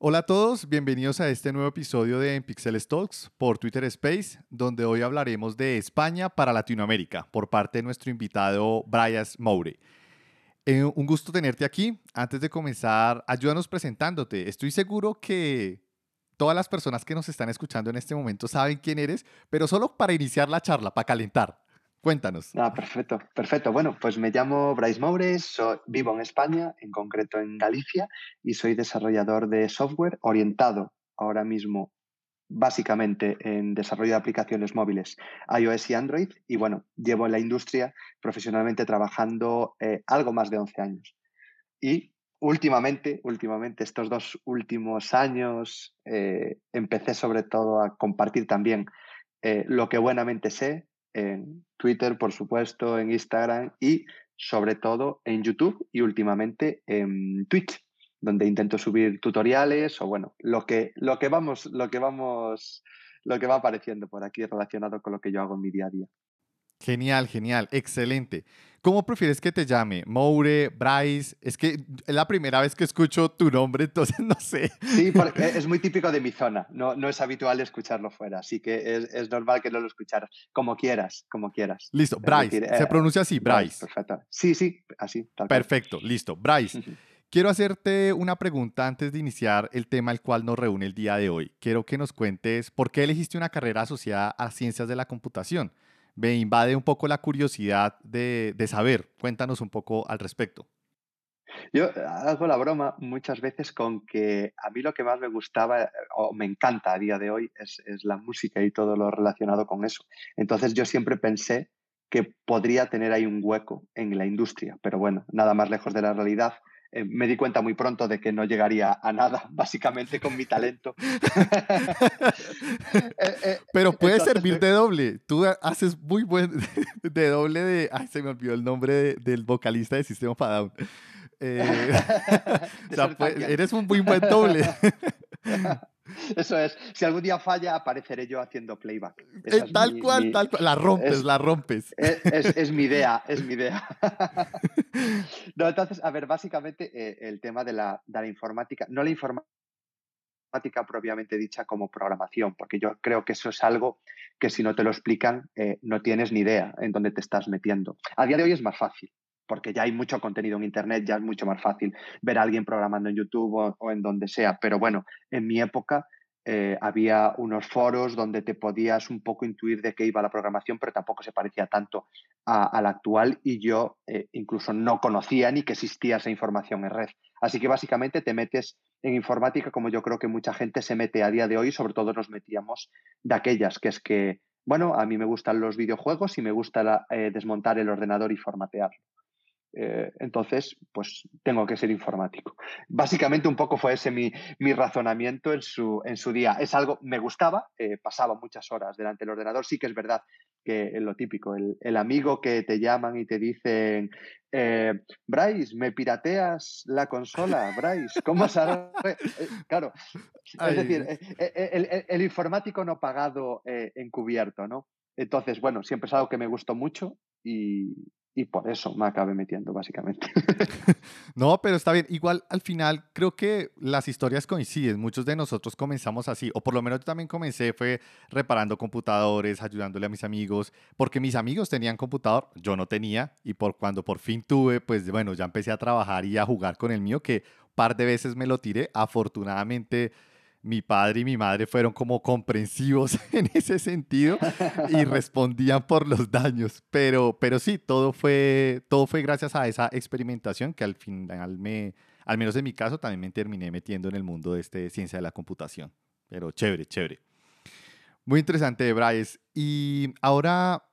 Hola a todos, bienvenidos a este nuevo episodio de Pixel Talks por Twitter Space, donde hoy hablaremos de España para Latinoamérica por parte de nuestro invitado Bryas Moure. Eh, un gusto tenerte aquí. Antes de comenzar, ayúdanos presentándote. Estoy seguro que todas las personas que nos están escuchando en este momento saben quién eres, pero solo para iniciar la charla, para calentar. Cuéntanos. Ah, perfecto, perfecto. Bueno, pues me llamo Bryce Moures, vivo en España, en concreto en Galicia, y soy desarrollador de software orientado ahora mismo básicamente en desarrollo de aplicaciones móviles iOS y Android. Y bueno, llevo en la industria profesionalmente trabajando eh, algo más de 11 años. Y últimamente, últimamente, estos dos últimos años, eh, empecé sobre todo a compartir también eh, lo que buenamente sé, en Twitter, por supuesto, en Instagram y sobre todo en YouTube y últimamente en Twitch, donde intento subir tutoriales o bueno, lo que, lo que vamos, lo que vamos, lo que va apareciendo por aquí relacionado con lo que yo hago en mi día a día. Genial, genial, excelente. ¿Cómo prefieres que te llame? Moure, Bryce. Es que es la primera vez que escucho tu nombre, entonces no sé. Sí, porque es muy típico de mi zona. No, no es habitual escucharlo fuera, así que es, normal que no lo escucharas. Como quieras, como quieras. Listo, Bryce. se eh, pronuncia así, Bryce. Perfecto. Sí, sí, así. Perfecto, listo. Bryce. Quiero hacerte una pregunta antes de iniciar el tema al cual nos reúne el día de hoy. Quiero que nos cuentes por qué elegiste una carrera asociada a ciencias de la computación me invade un poco la curiosidad de, saber. Cuéntanos un poco al respecto. Yo hago la broma muchas veces con que a mí lo que más me gustaba o me encanta a día de hoy es, es, la música y todo lo relacionado con eso. Entonces yo siempre pensé que podría tener ahí un hueco en la industria, pero bueno, nada más lejos de la realidad. Eh, me di cuenta muy pronto de que no llegaría a nada, básicamente con mi talento. Eh, eh, Pero puede servir de doble. Tú haces muy buen de doble de. Ay, se me olvidó el nombre del vocalista de Sistema of Down. eres un muy buen doble. Eso es. Si algún día falla, apareceré yo haciendo playback. Eh, tal cual, tal cual. La rompes, la rompes. Es, mi idea, es mi idea. no, entonces, a ver, básicamente eh, el tema de la, de la informática, no la informática propiamente dicha como programación, porque yo creo que eso es algo que si no te lo explican, eh, no tienes ni idea en dónde te estás metiendo. A día de hoy es más fácil porque ya hay mucho contenido en Internet, ya es mucho más fácil ver a alguien programando en YouTube o, en donde sea. Pero bueno, en mi época eh, había unos foros donde te podías un poco intuir de qué iba la programación, pero tampoco se parecía tanto a, la actual y yo eh, incluso no conocía ni que existía esa información en red. Así que básicamente te metes en informática como yo creo que mucha gente se mete a día de hoy, sobre todo nos metíamos de aquellas, que es que, bueno, a mí me gustan los videojuegos y me gusta eh, desmontar el ordenador y formatearlo. Eh, entonces, pues tengo que ser informático. Básicamente un poco fue ese mi, razonamiento en su, en su día. Es algo, me gustaba, eh, pasaba muchas horas delante del ordenador. Sí que es verdad que es lo típico, el, amigo que te llaman y te dicen, eh, Bryce, ¿me pirateas la consola? Bryce, ¿cómo sabes? claro, es decir, el, el, informático no pagado encubierto, ¿no? Entonces, bueno, siempre es algo que me gustó mucho y, y por eso me acabé metiendo, básicamente. no, pero está bien. Igual al final creo que las historias coinciden. Muchos de nosotros comenzamos así, o por lo menos yo también comencé, fue reparando computadores, ayudándole a mis amigos, porque mis amigos tenían computador, yo no tenía, y por cuando por fin tuve, pues bueno, ya empecé a trabajar y a jugar con el mío, que un par de veces me lo tiré. Afortunadamente mi padre y mi madre fueron como comprensivos en ese sentido y respondían por los daños. Pero, pero sí, todo fue, todo fue gracias a esa experimentación que al final me, al menos en mi caso, también me terminé metiendo en el mundo de este ciencia de la computación. Pero chévere, chévere. Muy interesante, Bryce. Y ahora,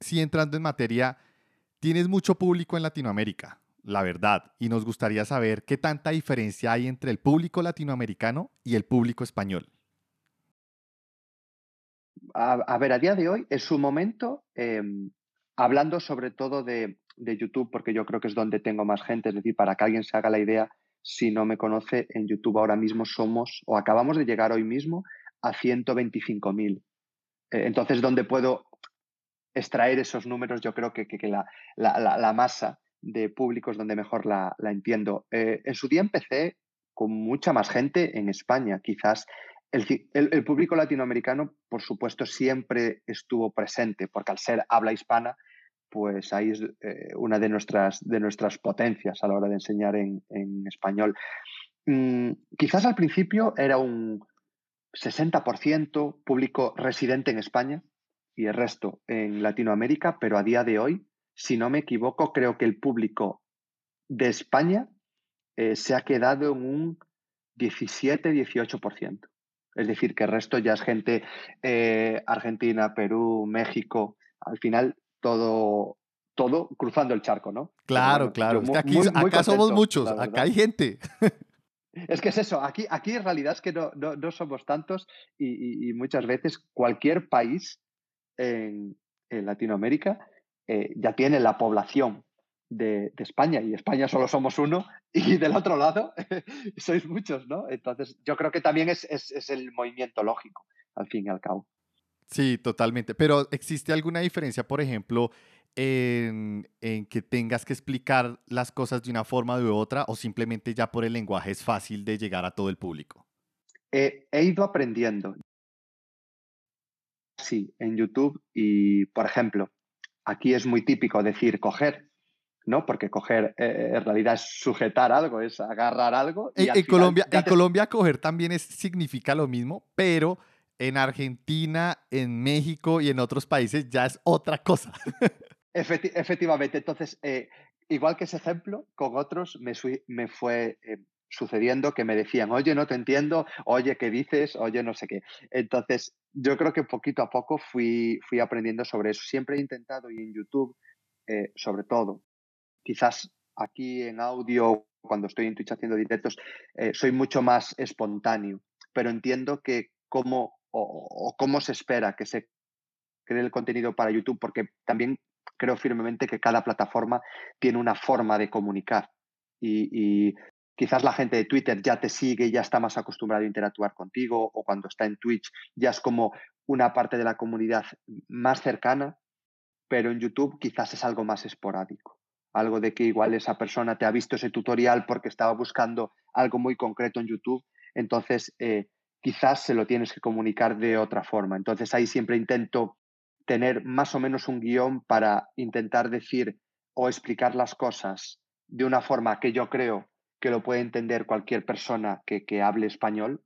sí entrando en materia, tienes mucho público en Latinoamérica la verdad, y nos gustaría saber qué tanta diferencia hay entre el público latinoamericano y el público español. A, ver, a día de hoy, es su momento, em, hablando sobre todo de, YouTube, porque yo creo que es donde tengo más gente, es decir, para que alguien se haga la idea, si no me conoce, en YouTube ahora mismo somos, o acabamos de llegar hoy mismo, a 125.000. Eh, entonces, donde puedo extraer esos números, yo creo que, la, la, masa de públicos donde mejor la, entiendo. Eh, en su día empecé con mucha más gente en España. Quizás el, público latinoamericano, por supuesto, siempre estuvo presente, porque al ser habla hispana, pues ahí es eh, una de nuestras, de nuestras potencias a la hora de enseñar en, español. Mm, quizás al principio era un 60% público residente en España y el resto en Latinoamérica, pero a día de hoy, si no me equivoco, creo que el público de España eh, se ha quedado en un 17-18%. Es decir, que el resto ya es gente eh, Argentina, Perú, México, al final todo, todo cruzando el charco, ¿no? Claro, claro. aquí, acá somos muchos, acá hay gente. Es que es eso, aquí, aquí en realidad es que no, no, somos tantos y, muchas veces cualquier país en, Latinoamérica eh, ya tiene la población de, España y España solo somos uno y del otro lado sois muchos, ¿no? Entonces yo creo que también es, el movimiento lógico, al fin y al cabo. Sí, totalmente. Pero ¿existe alguna diferencia, por ejemplo, en, que tengas que explicar las cosas de una forma u otra o simplemente ya por el lenguaje es fácil de llegar a todo el público? he ido aprendiendo. Sí, en YouTube y, por ejemplo, aquí es muy típico decir coger ¿no? Porque coger eh, en realidad es sujetar algo, es agarrar algo. en, Colombia, en Colombia coger también es, significa lo mismo, pero en Argentina, en México y en otros países ya es otra cosa. efectivamente, entonces, eh, igual que ese ejemplo, con otros me, me fue eh, sucediendo que me decían, oye, no te entiendo, oye, ¿qué dices? Oye, no sé qué. Entonces, yo creo que poquito a poco fui, fui aprendiendo sobre eso. Siempre he intentado y en YouTube, sobre todo, quizás aquí en audio, cuando estoy en Twitch haciendo directos, eh, soy mucho más espontáneo, pero entiendo que cómo o, cómo se espera que se cree el contenido para YouTube, porque también creo firmemente que cada plataforma tiene una forma de comunicar y, quizás la gente de Twitter ya te sigue, ya está más acostumbrada a interactuar contigo o cuando está en Twitch ya es como una parte de la comunidad más cercana, pero en YouTube quizás es algo más esporádico algo de que igual esa persona te ha visto ese tutorial porque estaba buscando algo muy concreto en YouTube, entonces eh, quizás se lo tienes que comunicar de otra forma. Entonces ahí siempre intento tener más o menos un guion para intentar decir o explicar las cosas de una forma que yo creo que lo puede entender cualquier persona que, que hable español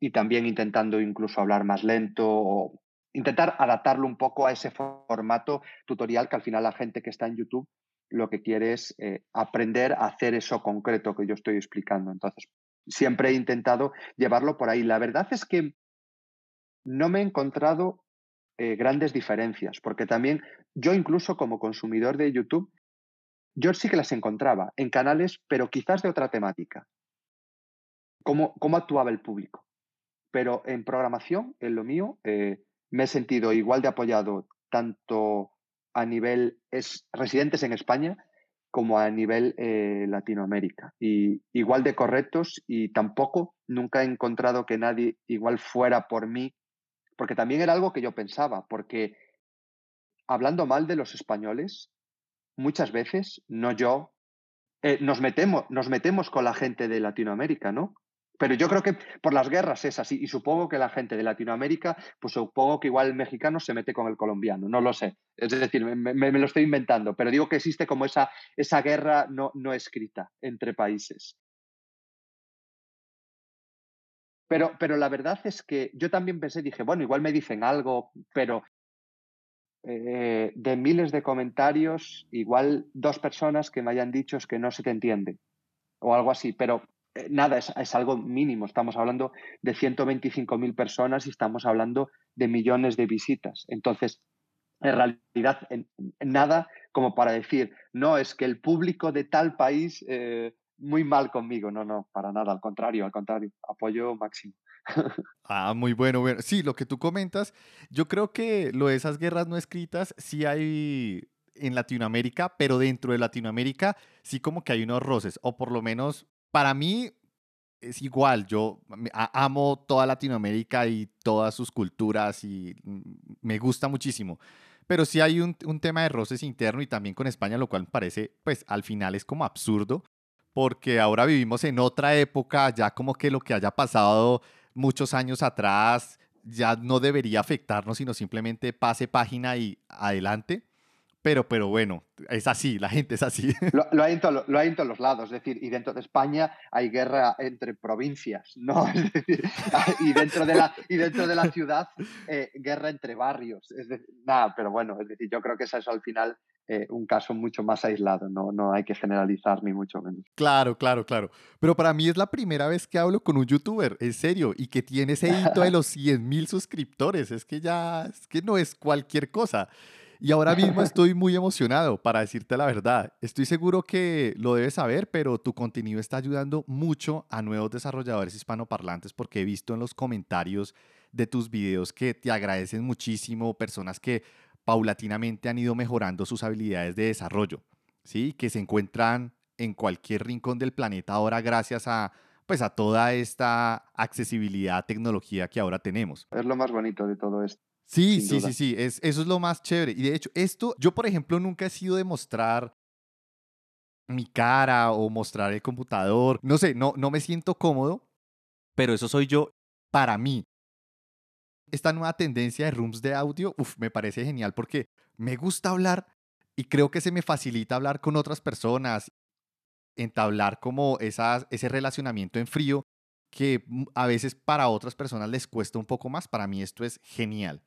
y también intentando incluso hablar más lento o intentar adaptarlo un poco a ese formato tutorial que al final la gente que está en YouTube lo que quiere es eh, aprender a hacer eso concreto que yo estoy explicando. Entonces, siempre he intentado llevarlo por ahí. La verdad es que no me he encontrado eh, grandes diferencias, porque también yo incluso como consumidor de YouTube, yo sí que las encontraba en canales, pero quizás de otra temática. Cómo, cómo actuaba el público. Pero en programación, en lo mío, eh, me he sentido igual de apoyado tanto a nivel es, residentes en España como a nivel eh, Latinoamérica. Y igual de correctos y tampoco nunca he encontrado que nadie igual fuera por mí, porque también era algo que yo pensaba, porque hablando mal de los españoles, muchas veces, no yo, eh, nos, metemos, nos metemos con la gente de Latinoamérica, ¿no? Pero yo creo que por las guerras es así y supongo que la gente de Latinoamérica, pues supongo que igual el mexicano se mete con el colombiano, no lo sé. Es decir, me, lo estoy inventando, pero digo que existe como esa, esa guerra no, no escrita entre países. Pero, pero la verdad es que yo también pensé, dije, bueno, igual me dicen algo, pero eh, de miles de comentarios, igual dos personas que me hayan dicho es que no se te entiende o algo así, pero eh, nada, es, algo mínimo. Estamos hablando de 125.000 personas y estamos hablando de millones de visitas. Entonces, en realidad, nada como para decir, no, es que el público de tal país eh, muy mal conmigo. No, no, para nada, al contrario, al contrario, apoyo máximo. Ah, muy bueno, bueno. Sí, lo que tú comentas, yo creo que lo de esas guerras no escritas sí hay en Latinoamérica, pero dentro de Latinoamérica sí como que hay unos roces, o por lo menos para mí es igual, yo amo toda Latinoamérica y todas sus culturas y me gusta muchísimo. Pero sí hay un, tema de roces interno y también con España, lo cual me parece, pues al final es como absurdo, porque ahora vivimos en otra época, ya como que lo que haya pasado muchos años atrás ya no debería afectarnos, sino simplemente pase página y adelante. Pero, pero bueno, es así, la gente es así. Lo, hay en lo, hay en todos los lados, es decir, y dentro de España hay guerra entre provincias, ¿no? Y, dentro de la, y dentro de la ciudad, eh, guerra entre barrios. Es decir, nada, pero bueno, es decir, yo creo que eso es al final eh, un caso mucho más aislado, ¿no? no hay que generalizar ni mucho menos. Claro, claro, claro. Pero para mí es la primera vez que hablo con un youtuber, en serio, y que tiene ese hito de los 100 mil suscriptores. Es que ya, es que no es cualquier cosa. Y ahora mismo estoy muy emocionado, para decirte la verdad. Estoy seguro que lo debes saber, pero tu contenido está ayudando mucho a nuevos desarrolladores hispanoparlantes porque he visto en los comentarios de tus videos que te agradecen muchísimo, personas que paulatinamente han ido mejorando sus habilidades de desarrollo, ¿sí? Que se encuentran en cualquier rincón del planeta ahora gracias a pues a toda esta accesibilidad, tecnología que ahora tenemos. Es lo más bonito de todo esto. Sí, sí, sí, sí, es, eso es lo más chévere. Y de hecho, esto, yo por ejemplo nunca he sido de mostrar mi cara o mostrar el computador. No sé, no, no me siento cómodo, pero eso soy yo para mí. Esta nueva tendencia de rooms de audio, me parece genial porque me gusta hablar y creo que se me facilita hablar con otras personas, entablar como esas, ese relacionamiento en frío que a veces para otras personas les cuesta un poco más. Para mí esto es genial.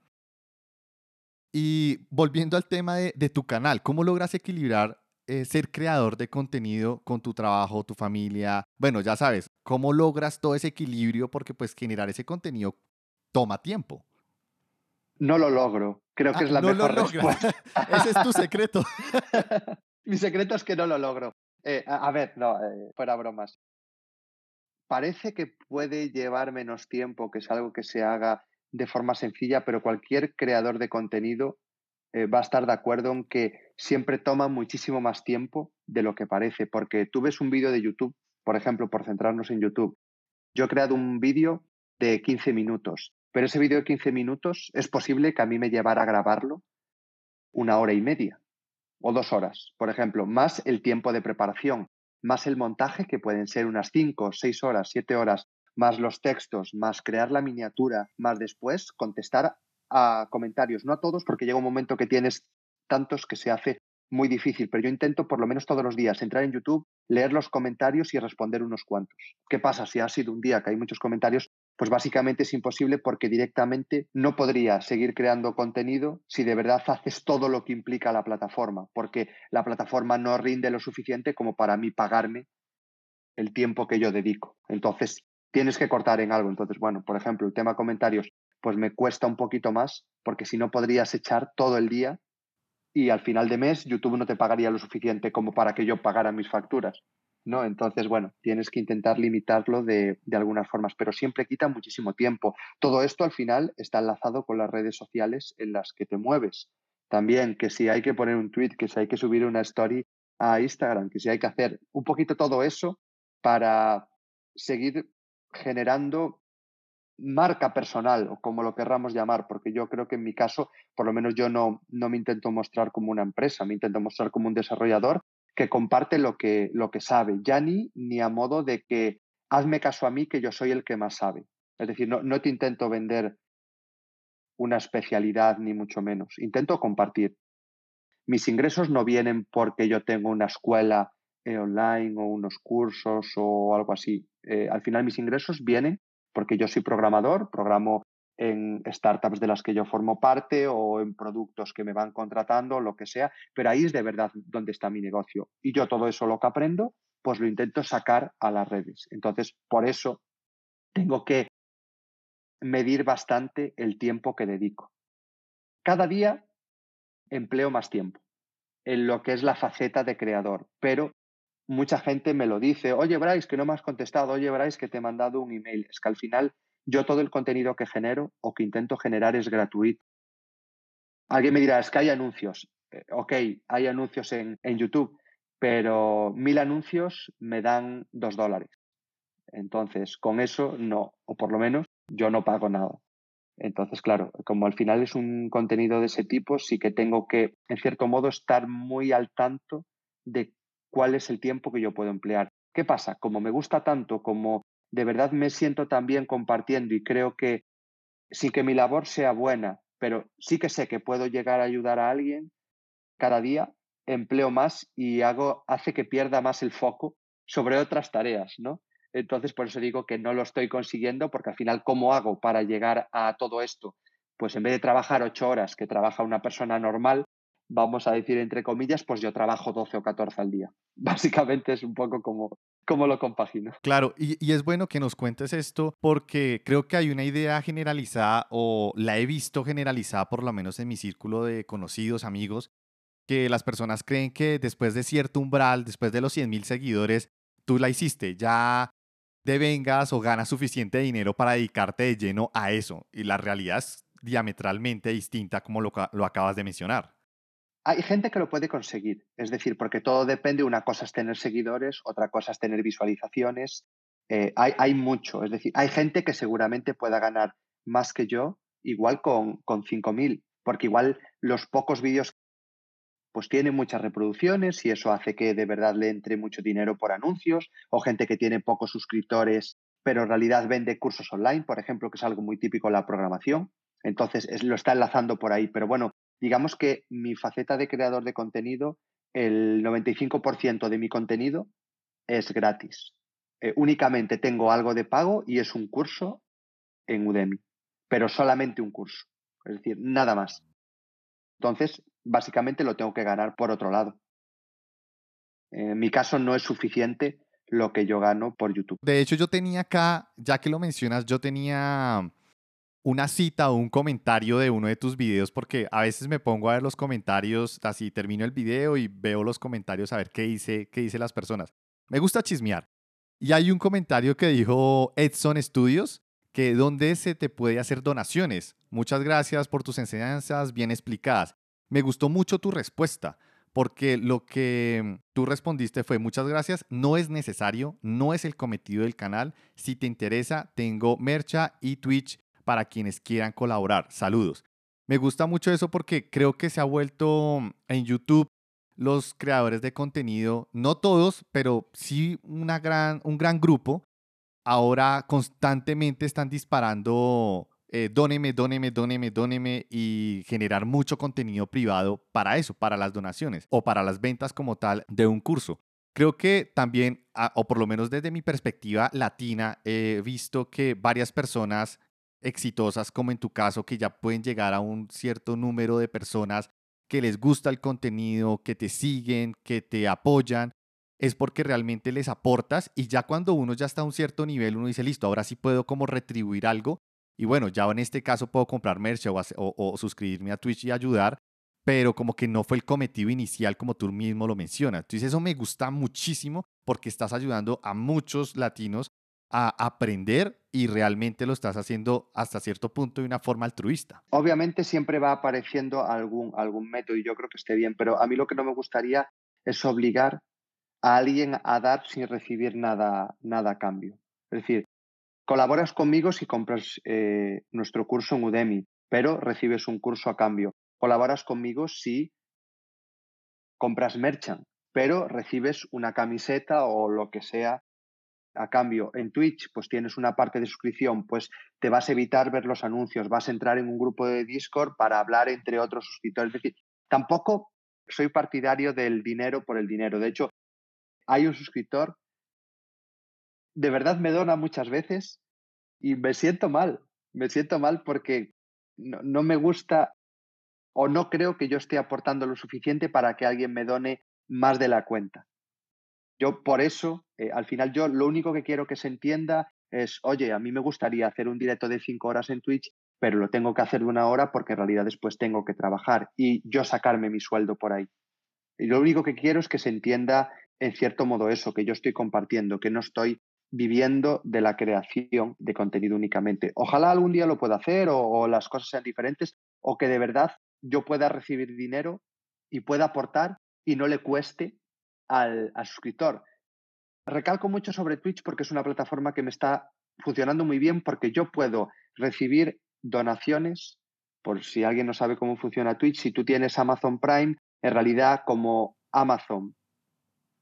Y volviendo al tema de, tu canal, ¿cómo logras equilibrar eh, ser creador de contenido con tu trabajo, tu familia? Bueno, ya sabes, ¿cómo logras todo ese equilibrio? Porque pues generar ese contenido toma tiempo. No lo logro. Creo que es la mejor respuesta. Ese es tu secreto. Mi secreto es que no lo logro. Eh, a, ver, no, eh, fuera bromas. Parece que puede llevar menos tiempo, que es algo que se haga de forma sencilla, pero cualquier creador de contenido eh, va a estar de acuerdo en que siempre toma muchísimo más tiempo de lo que parece, porque tú ves un vídeo de YouTube, por ejemplo, por centrarnos en YouTube, yo he creado un vídeo de 15 minutos, pero ese vídeo de 15 minutos es posible que a mí me llevara a grabarlo una hora y media o dos horas, por ejemplo, más el tiempo de preparación, más el montaje, que pueden ser unas 5, 6 horas, 7 horas más los textos, más crear la miniatura, más después contestar a comentarios, no a todos, porque llega un momento que tienes tantos que se hace muy difícil, pero yo intento por lo menos todos los días entrar en YouTube, leer los comentarios y responder unos cuantos. ¿Qué pasa si ha sido un día que hay muchos comentarios? Pues básicamente es imposible porque directamente no podría seguir creando contenido si de verdad haces todo lo que implica la plataforma, porque la plataforma no rinde lo suficiente como para mí pagarme el tiempo que yo dedico. Entonces, tienes que cortar en algo. Entonces, bueno, por ejemplo, el tema comentarios, pues me cuesta un poquito más, porque si no podrías echar todo el día y al final de mes YouTube no te pagaría lo suficiente como para que yo pagara mis facturas. ¿No? Entonces, bueno, tienes que intentar limitarlo de, de, algunas formas, pero siempre quita muchísimo tiempo. Todo esto al final está enlazado con las redes sociales en las que te mueves. También que si hay que poner un tweet, que si hay que subir una story a Instagram, que si hay que hacer un poquito todo eso para seguir generando marca personal o como lo querramos llamar, porque yo creo que en mi caso, por lo menos yo no, no me intento mostrar como una empresa, me intento mostrar como un desarrollador que comparte lo que, lo que sabe, ya ni, ni a modo de que hazme caso a mí que yo soy el que más sabe. Es decir, no, no te intento vender una especialidad ni mucho menos, intento compartir. Mis ingresos no vienen porque yo tengo una escuela eh, online o unos cursos o algo así. Eh, al final mis ingresos vienen porque yo soy programador, programo en startups de las que yo formo parte o en productos que me van contratando, lo que sea, pero ahí es de verdad donde está mi negocio. Y yo todo eso lo que aprendo, pues lo intento sacar a las redes. Entonces, por eso tengo que medir bastante el tiempo que dedico. Cada día empleo más tiempo en lo que es la faceta de creador, pero mucha gente me lo dice, oye Bryce, que no me has contestado, oye Bryce, que te he mandado un email. Es que al final yo todo el contenido que genero o que intento generar es gratuito. Alguien me dirá, es que hay anuncios. Eh, ok, hay anuncios en, en YouTube, pero mil anuncios me dan dos dólares. Entonces, con eso no, o por lo menos yo no pago nada. Entonces, claro, como al final es un contenido de ese tipo, sí que tengo que, en cierto modo, estar muy al tanto de cuál es el tiempo que yo puedo emplear. ¿Qué pasa? Como me gusta tanto, como de verdad me siento tan bien compartiendo y creo que sin que mi labor sea buena, pero sí que sé que puedo llegar a ayudar a alguien cada día, empleo más y hago, hace que pierda más el foco sobre otras tareas, ¿no? Entonces, por eso digo que no lo estoy consiguiendo, porque al final, ¿cómo hago para llegar a todo esto? Pues en vez de trabajar ocho horas que trabaja una persona normal, vamos a decir entre comillas, pues yo trabajo 12 o 14 al día. Básicamente es un poco como, como lo compagino. Claro, y, y, es bueno que nos cuentes esto porque creo que hay una idea generalizada o la he visto generalizada por lo menos en mi círculo de conocidos, amigos, que las personas creen que después de cierto umbral, después de los 100 mil seguidores, tú la hiciste, ya devengas o ganas suficiente dinero para dedicarte de lleno a eso. Y la realidad es diametralmente distinta como lo, lo acabas de mencionar. Hay gente que lo puede conseguir, es decir, porque todo depende, una cosa es tener seguidores, otra cosa es tener visualizaciones, eh, hay, hay, mucho, es decir, hay gente que seguramente pueda ganar más que yo, igual con, con 5.000, porque igual los pocos vídeos pues tienen muchas reproducciones y eso hace que de verdad le entre mucho dinero por anuncios, o gente que tiene pocos suscriptores, pero en realidad vende cursos online, por ejemplo, que es algo muy típico en la programación. Entonces lo está enlazando por ahí. Pero bueno, digamos que mi faceta de creador de contenido, el 95% de mi contenido es gratis. Eh, únicamente tengo algo de pago y es un curso en Udemy, pero solamente un curso. Es decir, nada más. Entonces, básicamente lo tengo que ganar por otro lado. En mi caso no es suficiente lo que yo gano por YouTube. De hecho, yo tenía acá, ya que lo mencionas, yo tenía una cita o un comentario de uno de tus videos, porque a veces me pongo a ver los comentarios, así termino el video y veo los comentarios a ver qué dice, qué dice las personas. Me gusta chismear. Y hay un comentario que dijo Edson Studios, que donde se te puede hacer donaciones. Muchas gracias por tus enseñanzas bien explicadas. Me gustó mucho tu respuesta, porque lo que tú respondiste fue muchas gracias, no es necesario, no es el cometido del canal. Si te interesa, tengo Mercha y Twitch para quienes quieran colaborar. Saludos. Me gusta mucho eso porque creo que se ha vuelto en YouTube los creadores de contenido, no todos, pero sí una gran, un gran grupo, ahora constantemente están disparando eh, dóneme, dóneme, dóneme, dóneme y generar mucho contenido privado para eso, para las donaciones o para las ventas como tal de un curso. Creo que también, ah, o por lo menos desde mi perspectiva latina, he visto que varias personas exitosas, como en tu caso, que ya pueden llegar a un cierto número de personas que les gusta el contenido, que te siguen, que te apoyan, es porque realmente les aportas y ya cuando uno ya está a un cierto nivel, uno dice, listo, ahora sí puedo como retribuir algo y bueno, ya en este caso puedo comprar merch o, o, suscribirme a Twitch y ayudar, pero como que no fue el cometido inicial como tú mismo lo mencionas. Entonces eso me gusta muchísimo porque estás ayudando a muchos latinos a aprender y realmente lo estás haciendo hasta cierto punto de una forma altruista. Obviamente siempre va apareciendo algún, algún método y yo creo que esté bien, pero a mí lo que no me gustaría es obligar a alguien a dar sin recibir nada, nada a cambio. Es decir, colaboras conmigo si compras eh, nuestro curso en Udemy, pero recibes un curso a cambio. Colaboras conmigo si compras Merchant, pero recibes una camiseta o lo que sea a cambio, en Twitch, pues tienes una parte de suscripción, pues te vas a evitar ver los anuncios, vas a entrar en un grupo de Discord para hablar entre otros suscriptores. Es decir, tampoco soy partidario del dinero por el dinero. De hecho, hay un suscriptor, de verdad me dona muchas veces y me siento mal. Me siento mal porque no, no me gusta o no creo que yo esté aportando lo suficiente para que alguien me done más de la cuenta. Yo por eso, eh, al final yo lo único que quiero que se entienda es, oye, a mí me gustaría hacer un directo de cinco horas en Twitch, pero lo tengo que hacer de una hora porque en realidad después tengo que trabajar y yo sacarme mi sueldo por ahí. Y lo único que quiero es que se entienda en cierto modo eso, que yo estoy compartiendo, que no estoy viviendo de la creación de contenido únicamente. Ojalá algún día lo pueda hacer o, o las cosas sean diferentes o que de verdad yo pueda recibir dinero y pueda aportar y no le cueste al, suscriptor. Recalco mucho sobre Twitch porque es una plataforma que me está funcionando muy bien porque yo puedo recibir donaciones, por si alguien no sabe cómo funciona Twitch, si tú tienes Amazon Prime, en realidad como Amazon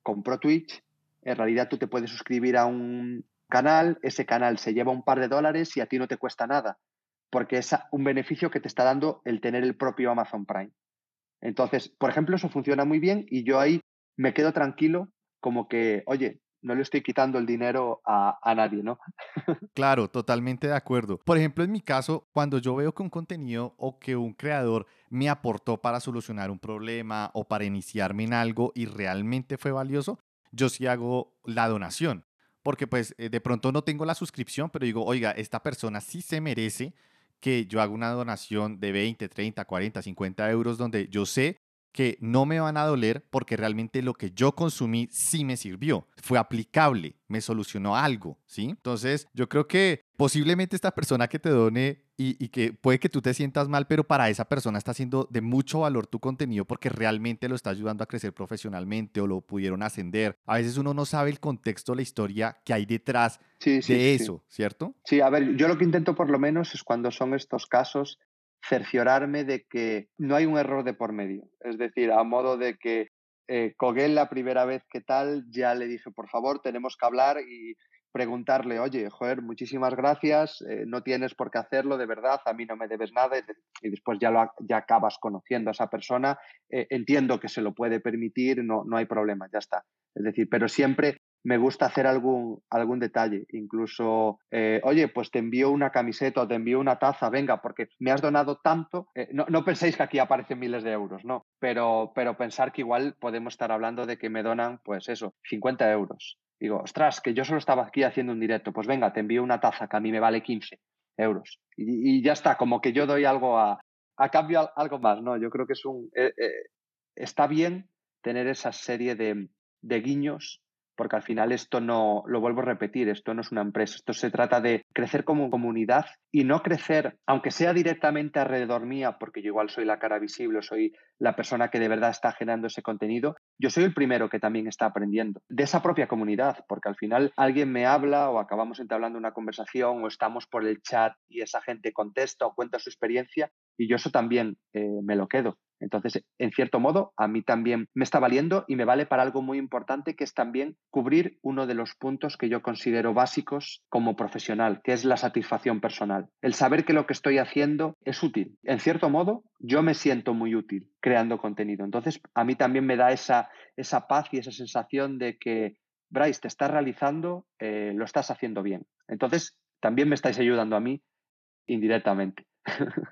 compró Twitch, En realidad tú te puedes suscribir a un canal, ese canal se lleva un par de dólares y a ti no te cuesta nada, porque es un beneficio que te está dando el tener el propio Amazon Prime. Entonces, por ejemplo, eso funciona muy bien y yo ahí me quedo tranquilo como que, oye, no le estoy quitando el dinero a, nadie, ¿no? claro, totalmente de acuerdo. Por ejemplo, en mi caso, cuando yo veo que un contenido o que un creador me aportó para solucionar un problema o para iniciarme en algo y realmente fue valioso, yo sí hago la donación. Porque pues eh, de pronto no tengo la suscripción, pero digo, oiga, esta persona sí se merece que yo haga una donación de 20, 30, 40, 50 euros donde yo sé que no me van a doler porque realmente lo que yo consumí sí me sirvió, fue aplicable, me solucionó algo, ¿sí? Entonces, yo creo que posiblemente esta persona que te done y, que puede que tú te sientas mal, pero para esa persona está haciendo de mucho valor tu contenido porque realmente lo está ayudando a crecer profesionalmente o lo pudieron ascender. A veces uno no sabe el contexto, la historia que hay detrás de eso, ¿cierto? Sí, a ver, yo lo que intento por lo menos es cuando son estos casos cerciorarme de que no hay un error de por medio. Es decir, a modo de que eh, la primera vez que tal, ya le dije, por favor, tenemos que hablar y preguntarle, oye, joder, muchísimas gracias, eh, no tienes por qué hacerlo, de verdad, a mí no me debes nada, y, después ya, lo, ya acabas conociendo a esa persona, eh, entiendo que se lo puede permitir, no, no hay problema, ya está. Es decir, pero siempre me gusta hacer algún, algún detalle, incluso, eh, oye, pues te envío una camiseta o te envío una taza, venga, porque me has donado tanto, eh, no, no, penséis que aquí aparecen miles de euros, no, pero, pero pensar que igual podemos estar hablando de que me donan, pues eso, 50 euros. Digo, ostras, que yo solo estaba aquí haciendo un directo, pues venga, te envío una taza que a mí me vale 15 euros. Y, ya está, como que yo doy algo a, a cambio algo más, ¿no? Yo creo que es un... Eh, está bien tener esa serie de, de guiños porque al final esto no, lo vuelvo a repetir, esto no es una empresa, esto se trata de crecer como comunidad y no crecer, aunque sea directamente alrededor mía, porque yo igual soy la cara visible, soy la persona que de verdad está generando ese contenido, yo soy el primero que también está aprendiendo de esa propia comunidad, porque al final alguien me habla o acabamos entablando una conversación o estamos por el chat y esa gente contesta o cuenta su experiencia y yo eso también eh, me lo quedo. Entonces, en cierto modo, a mí también me está valiendo y me vale para algo muy importante, que es también cubrir uno de los puntos que yo considero básicos como profesional, que es la satisfacción personal. El saber que lo que estoy haciendo es útil. En cierto modo, yo me siento muy útil creando contenido. Entonces, a mí también me da esa, esa paz y esa sensación de que, Bryce, te estás realizando, eh, lo estás haciendo bien. Entonces, también me estáis ayudando a mí indirectamente.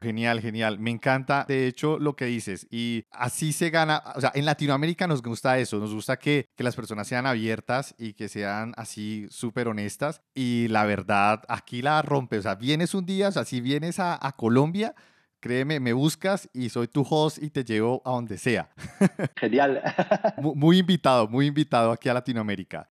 Genial, genial. Me encanta, de hecho, lo que dices. Y así se gana, o sea, en Latinoamérica nos gusta eso, nos gusta que, que las personas sean abiertas y que sean así súper honestas. Y la verdad, aquí la rompe. O sea, vienes un día, o sea, si vienes a, a Colombia, créeme, me buscas y soy tu host y te llevo a donde sea. Genial. muy invitado, muy invitado aquí a Latinoamérica.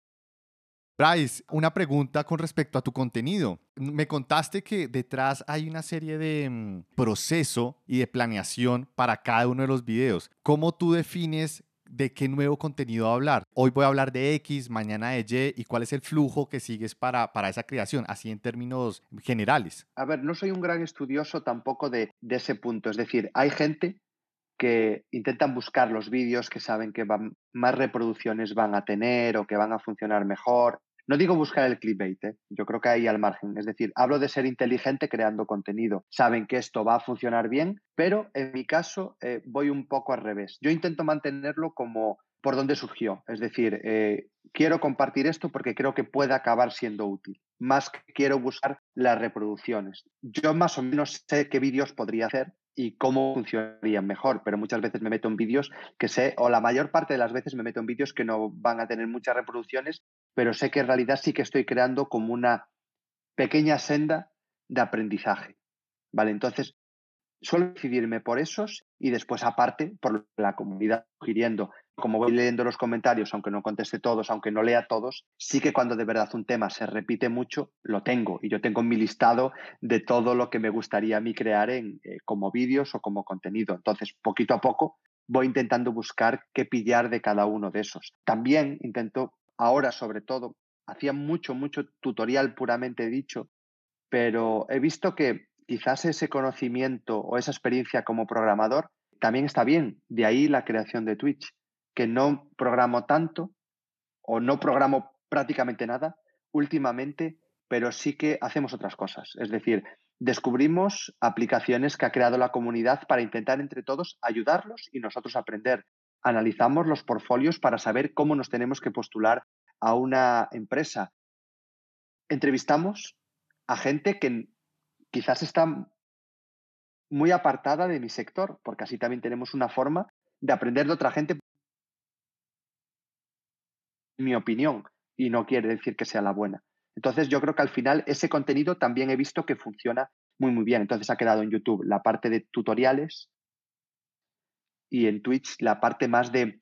Bryce, una pregunta con respecto a tu contenido. Me contaste que detrás hay una serie de mm, proceso y de planeación para cada uno de los videos. ¿Cómo tú defines de qué nuevo contenido hablar? Hoy voy a hablar de X, mañana de Y, y cuál es el flujo que sigues para, para esa creación, así en términos generales. A ver, no soy un gran estudioso tampoco de, ese punto. Es decir, hay gente que intentan buscar los vídeos que saben que más reproducciones van a tener o que van a funcionar mejor. No digo buscar el clickbait, ¿eh? yo creo que ahí al margen. Es decir, hablo de ser inteligente creando contenido. Saben que esto va a funcionar bien, pero en mi caso eh, voy un poco al revés. Yo intento mantenerlo como por donde surgió. Es decir, eh, quiero compartir esto porque creo que puede acabar siendo útil, más que quiero buscar las reproducciones. Yo más o menos sé qué vídeos podría hacer y cómo funcionarían mejor, pero muchas veces me meto en vídeos que sé, o la mayor parte de las veces me meto en vídeos que no van a tener muchas reproducciones, pero sé que en realidad sí que estoy creando como una pequeña senda de aprendizaje. ¿Vale? Entonces, suelo decidirme por esos y después aparte por la comunidad sugiriendo como voy leyendo los comentarios, aunque no conteste todos, aunque no lea todos, sí que cuando de verdad un tema se repite mucho, lo tengo. Y yo tengo mi listado de todo lo que me gustaría a mí crear en, eh, como vídeos o como contenido. Entonces, poquito a poco voy intentando buscar qué pillar de cada uno de esos. También intento, ahora sobre todo, hacía mucho, mucho tutorial puramente dicho, pero he visto que quizás ese conocimiento o esa experiencia como programador también está bien. De ahí la creación de Twitch que no programo tanto, o no programo prácticamente nada últimamente, pero sí que hacemos otras cosas. Es decir, descubrimos aplicaciones que ha creado la comunidad para intentar entre todos ayudarlos y nosotros aprender. Analizamos los portfolios para saber cómo nos tenemos que postular a una empresa. Entrevistamos a gente que quizás está muy apartada de mi sector, porque así también tenemos una forma de aprender de otra gente, mi opinión, y no quiere decir que sea la buena. Entonces yo creo que al final ese contenido también he visto que funciona muy, muy bien. Entonces ha quedado en YouTube la parte de tutoriales y en Twitch la parte más de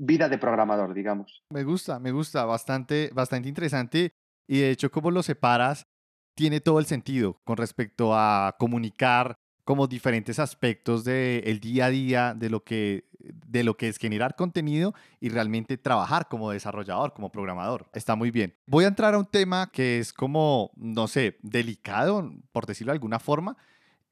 vida de programador, digamos. Me gusta, me gusta, bastante, bastante interesante. Y de hecho, cómo lo separas, tiene todo el sentido con respecto a comunicar como diferentes aspectos del día a día de lo, que, de lo que es generar contenido y realmente trabajar como desarrollador, como programador. Está muy bien. Voy a entrar a un tema que es como, no sé, delicado, por decirlo de alguna forma.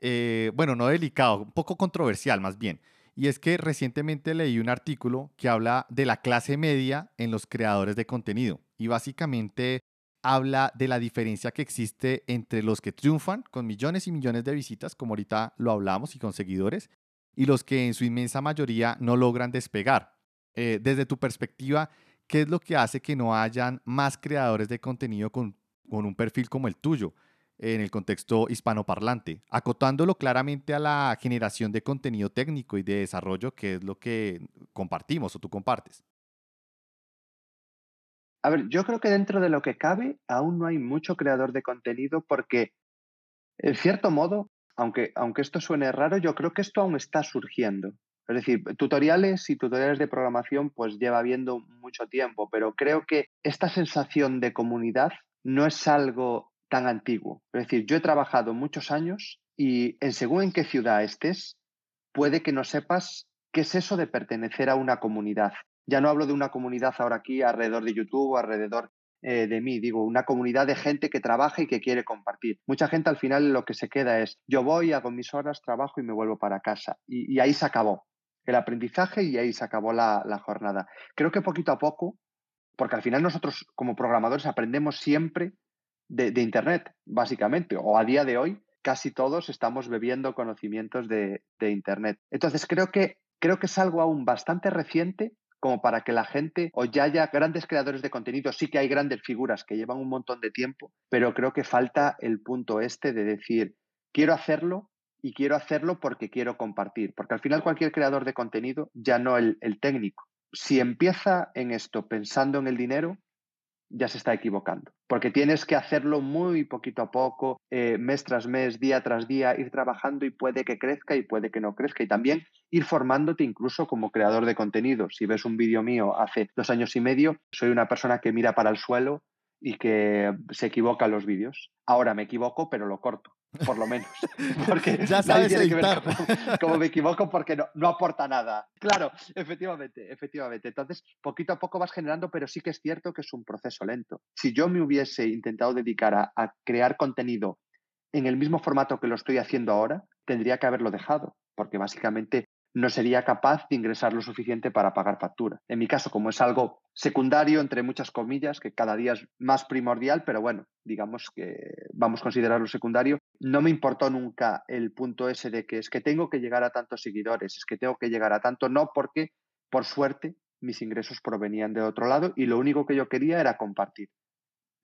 Eh, bueno, no delicado, un poco controversial más bien. Y es que recientemente leí un artículo que habla de la clase media en los creadores de contenido. Y básicamente habla de la diferencia que existe entre los que triunfan con millones y millones de visitas, como ahorita lo hablamos, y con seguidores, y los que en su inmensa mayoría no logran despegar. Eh, desde tu perspectiva, ¿qué es lo que hace que no hayan más creadores de contenido con, con un perfil como el tuyo en el contexto hispanoparlante? Acotándolo claramente a la generación de contenido técnico y de desarrollo, que es lo que compartimos o tú compartes. A ver, yo creo que dentro de lo que cabe aún no hay mucho creador de contenido porque, en cierto modo, aunque, aunque esto suene raro, yo creo que esto aún está surgiendo. Es decir, tutoriales y tutoriales de programación pues lleva habiendo mucho tiempo, pero creo que esta sensación de comunidad no es algo tan antiguo. Es decir, yo he trabajado muchos años y en según en qué ciudad estés, puede que no sepas qué es eso de pertenecer a una comunidad. Ya no hablo de una comunidad ahora aquí alrededor de YouTube o alrededor eh, de mí, digo, una comunidad de gente que trabaja y que quiere compartir. Mucha gente al final lo que se queda es, yo voy, hago mis horas, trabajo y me vuelvo para casa. Y, ahí se acabó el aprendizaje y ahí se acabó la, jornada. Creo que poquito a poco, porque al final nosotros como programadores aprendemos siempre de, Internet, básicamente, o a día de hoy casi todos estamos bebiendo conocimientos de, Internet. Entonces creo que, creo que es algo aún bastante reciente como para que la gente, o ya haya grandes creadores de contenido, sí que hay grandes figuras que llevan un montón de tiempo, pero creo que falta el punto este de decir, quiero hacerlo y quiero hacerlo porque quiero compartir, porque al final cualquier creador de contenido, ya no el, el técnico, si empieza en esto pensando en el dinero, ya se está equivocando, porque tienes que hacerlo muy poquito a poco, eh, mes tras mes, día tras día, ir trabajando y puede que crezca y puede que no crezca. Y también ir formándote incluso como creador de contenido. Si ves un vídeo mío hace dos años y medio, soy una persona que mira para el suelo y que se equivoca en los vídeos. Ahora me equivoco, pero lo corto por lo menos. Porque ya sabes editar. como, me equivoco porque no, no, aporta nada. Claro, efectivamente, efectivamente. Entonces, poquito a poco vas generando, pero sí que es cierto que es un proceso lento. Si yo me hubiese intentado dedicar a, a crear contenido en el mismo formato que lo estoy haciendo ahora, tendría que haberlo dejado, porque básicamente no sería capaz de ingresar lo suficiente para pagar factura. En mi caso, como es algo secundario, entre muchas comillas, que cada día es más primordial, pero bueno, digamos que vamos a considerarlo secundario, no me importó nunca el punto ese de que es que tengo que llegar a tantos seguidores, es que tengo que llegar a tanto, no porque, por suerte, mis ingresos provenían de otro lado y lo único que yo quería era compartir.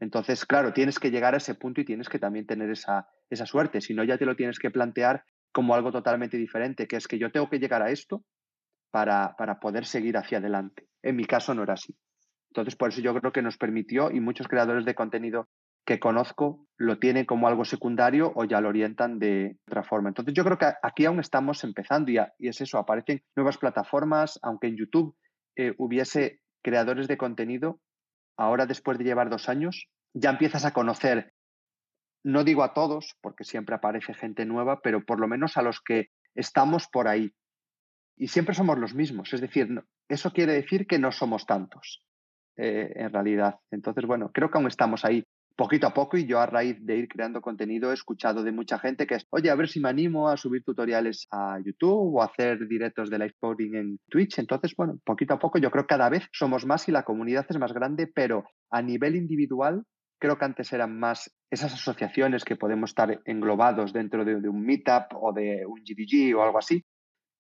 Entonces, claro, tienes que llegar a ese punto y tienes que también tener esa, esa suerte, si no ya te lo tienes que plantear como algo totalmente diferente, que es que yo tengo que llegar a esto para, para poder seguir hacia adelante. En mi caso no era así. Entonces, por eso yo creo que nos permitió, y muchos creadores de contenido que conozco lo tienen como algo secundario o ya lo orientan de otra forma. Entonces, yo creo que aquí aún estamos empezando y, y es eso, aparecen nuevas plataformas, aunque en YouTube eh, hubiese creadores de contenido, ahora después de llevar dos años, ya empiezas a conocer no digo a todos, porque siempre aparece gente nueva, pero por lo menos a los que estamos por ahí. Y siempre somos los mismos, es decir, eso quiere decir que no somos tantos, eh, en realidad. Entonces, bueno, creo que aún estamos ahí. poquito a poco y yo a raíz de ir creando contenido he escuchado de mucha gente que es, oye, a ver si me animo a subir tutoriales a YouTube o hacer directos de live coding en Twitch. Entonces, bueno, poquito a poco yo creo que cada vez somos más y la comunidad es más grande, pero a nivel individual creo que antes eran más esas asociaciones que podemos estar englobados dentro de, un meetup o de un GDG o algo así,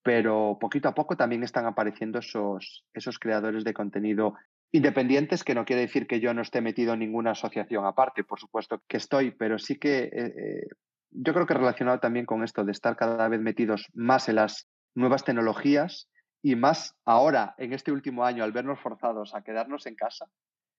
pero poquito a poco también están apareciendo esos, esos creadores de contenido independientes, que no quiere decir que yo no esté metido en ninguna asociación aparte, por supuesto que estoy, pero sí que eh, eh, yo creo que relacionado también con esto de estar cada vez metidos más en las nuevas tecnologías y más ahora, en este último año, al vernos forzados a quedarnos en casa,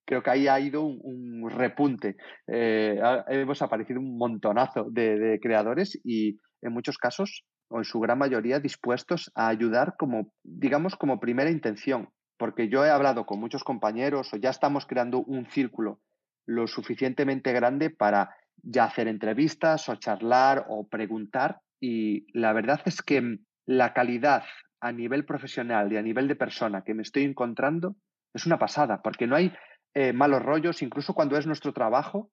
creo que ahí ha ido un, repunte. Eh, hemos aparecido un montonazo de, creadores y en muchos casos, o en su gran mayoría, dispuestos a ayudar como, digamos, como primera intención. Porque yo he hablado con muchos compañeros o ya estamos creando un círculo lo suficientemente grande para ya hacer entrevistas o charlar o preguntar. Y la verdad es que la calidad a nivel profesional y a nivel de persona que me estoy encontrando es una pasada, porque no hay eh, malos rollos, incluso cuando es nuestro trabajo,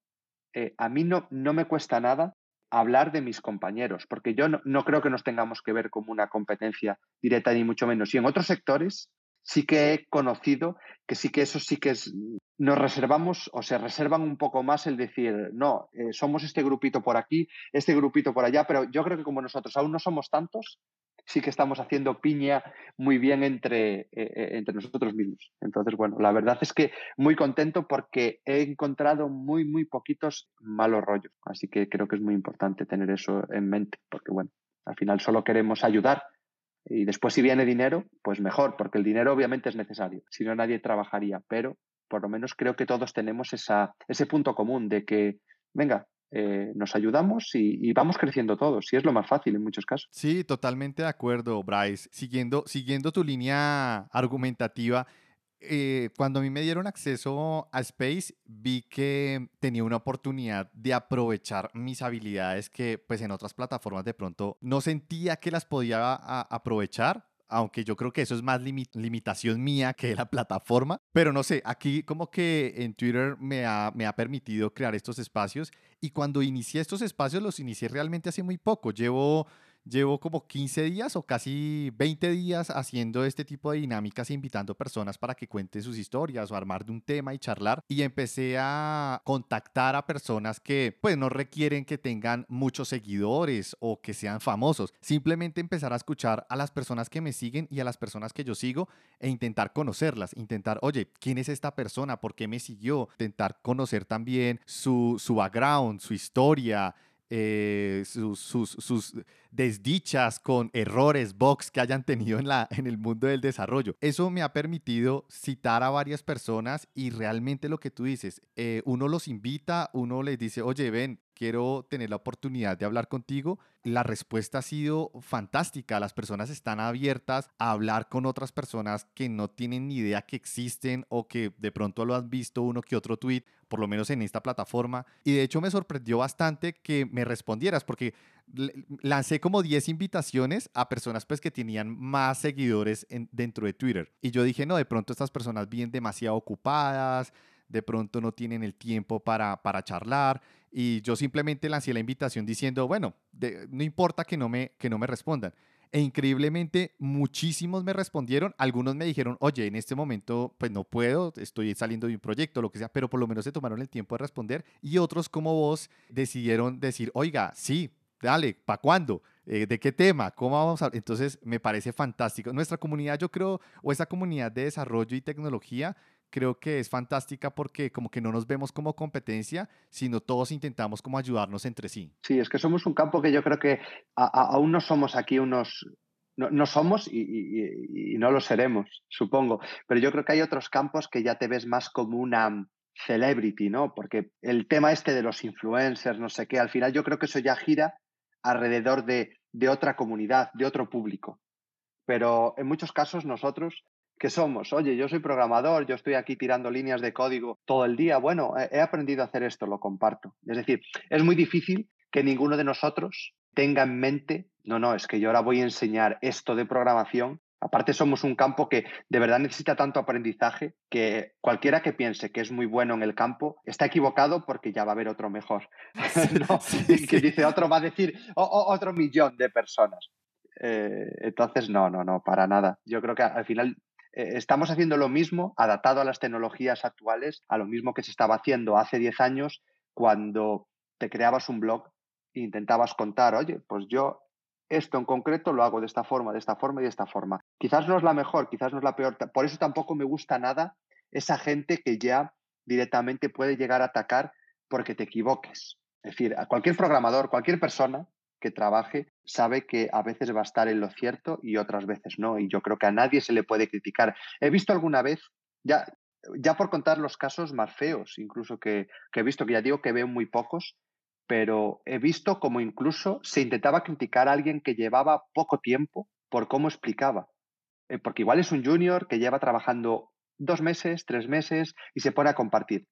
eh, a mí no, no me cuesta nada hablar de mis compañeros, porque yo no, creo que nos tengamos que ver como una competencia directa ni mucho menos. Y en otros sectores sí que he conocido que sí que eso sí que es, nos reservamos o se reservan un poco más el decir, no, eh, somos este grupito por aquí, este grupito por allá, pero yo creo que como nosotros aún no somos tantos, sí que estamos haciendo piña muy bien entre, eh, eh, entre nosotros mismos. Entonces, bueno, la verdad es que muy contento porque he encontrado muy, muy poquitos malos rollos. Así que creo que es muy importante tener eso en mente, porque bueno, al final solo queremos ayudar. Y después si viene dinero, pues mejor, porque el dinero obviamente es necesario. Si no, nadie trabajaría. Pero por lo menos creo que todos tenemos esa, ese punto común de que, venga, eh, nos ayudamos y, vamos creciendo todos, y es lo más fácil en muchos casos. Sí, totalmente de acuerdo, Bryce. Siguiendo, siguiendo tu línea argumentativa, eh, cuando a mí me dieron acceso a Space, vi que tenía una oportunidad de aprovechar mis habilidades que pues en otras plataformas de pronto no sentía que las podía aprovechar aunque yo creo que eso es más limitación mía que la plataforma. Pero no sé, aquí como que en Twitter me ha, me ha permitido crear estos espacios y cuando inicié estos espacios los inicié realmente hace muy poco. Llevo Llevo como 15 días o casi 20 días haciendo este tipo de dinámicas e invitando personas para que cuenten sus historias o armar de un tema y charlar. Y empecé a contactar a personas que pues no requieren que tengan muchos seguidores o que sean famosos. Simplemente empezar a escuchar a las personas que me siguen y a las personas que yo sigo e intentar conocerlas. Intentar, oye, ¿quién es esta persona? ¿Por qué me siguió? Intentar conocer también su, su background, su historia eh, sus, sus, desdichas con errores, bugs que hayan tenido en, la, en el mundo del desarrollo. Eso me ha permitido citar a varias personas y realmente lo que tú dices, eh, uno los invita, uno les dice, oye, ven, quiero tener la oportunidad de hablar contigo. La respuesta ha sido fantástica. Las personas están abiertas a hablar con otras personas que no tienen ni idea que existen o que de pronto lo han visto uno que otro tweet, por lo menos en esta plataforma. Y de hecho me sorprendió bastante que me respondieras porque lancé como 10 invitaciones a personas pues que tenían más seguidores dentro de Twitter. Y yo dije, no, de pronto estas personas vienen demasiado ocupadas, de pronto no tienen el tiempo para, para charlar y yo simplemente lancé la invitación diciendo, bueno, no importa que no, me, que no me respondan. E increíblemente muchísimos me respondieron, algunos me dijeron, oye, en este momento pues no puedo, estoy saliendo de un proyecto, lo que sea, pero por lo menos se tomaron el tiempo de responder y otros como vos decidieron decir, oiga, sí, dale, ¿para cuándo? Eh, ¿De qué tema? ¿Cómo vamos a...? Entonces me parece fantástico. Nuestra comunidad, yo creo, o esa comunidad de desarrollo y tecnología, creo que es fantástica porque como que no nos vemos como competencia, sino todos intentamos como ayudarnos entre sí. Sí, es que somos un campo que yo creo que aún no somos aquí unos, no, somos y, no lo seremos, supongo, pero yo creo que hay otros campos que ya te ves más como una celebrity, ¿no? Porque el tema este de los influencers, no sé qué, al final yo creo que eso ya gira alrededor de, de otra comunidad, de otro público. Pero en muchos casos nosotros que somos, oye, yo soy programador, yo estoy aquí tirando líneas de código todo el día, bueno, he aprendido a hacer esto, lo comparto. Es decir, es muy difícil que ninguno de nosotros tenga en mente, no, no, es que yo ahora voy a enseñar esto de programación Aparte somos un campo que de verdad necesita tanto aprendizaje que cualquiera que piense que es muy bueno en el campo está equivocado porque ya va a haber otro mejor. que dice otro va a decir otro millón de personas. Eh, entonces, no, no, no, para nada. Yo creo que al final eh, estamos haciendo lo mismo, adaptado a las tecnologías actuales, a lo mismo que se estaba haciendo hace 10 años cuando te creabas un blog e intentabas contar, oye, pues yo esto en concreto lo hago de esta forma, de esta forma y de esta forma. Quizás no es la mejor, quizás no es la peor. Por eso tampoco me gusta nada esa gente que ya directamente puede llegar a atacar porque te equivoques. Es decir, cualquier programador, cualquier persona que trabaje sabe que a veces va a estar en lo cierto y otras veces no. Y yo creo que a nadie se le puede criticar. He visto alguna vez, ya, ya por contar los casos más feos, incluso que, que he visto, que ya digo que veo muy pocos, pero he visto como incluso se intentaba criticar a alguien que llevaba poco tiempo por cómo explicaba. Eh, porque igual es un junior que lleva trabajando dos meses, tres meses y se pone a compartir.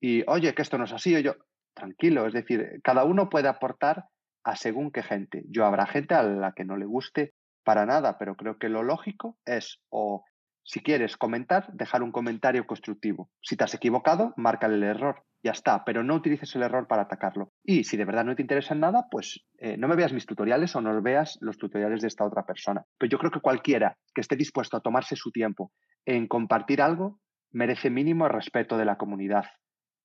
Y oye, que esto no es así, o yo, tranquilo, es decir, cada uno puede aportar a según qué gente. Yo habrá gente a la que no le guste para nada, pero creo que lo lógico es o si quieres comentar, dejar un comentario constructivo. Si te has equivocado, marca el error ya está, pero no utilices el error para atacarlo. Y si de verdad no te interesa nada, pues eh, no me veas mis tutoriales o no veas los tutoriales de esta otra persona. Pero yo creo que cualquiera que esté dispuesto a tomarse su tiempo en compartir algo merece mínimo respeto de la comunidad.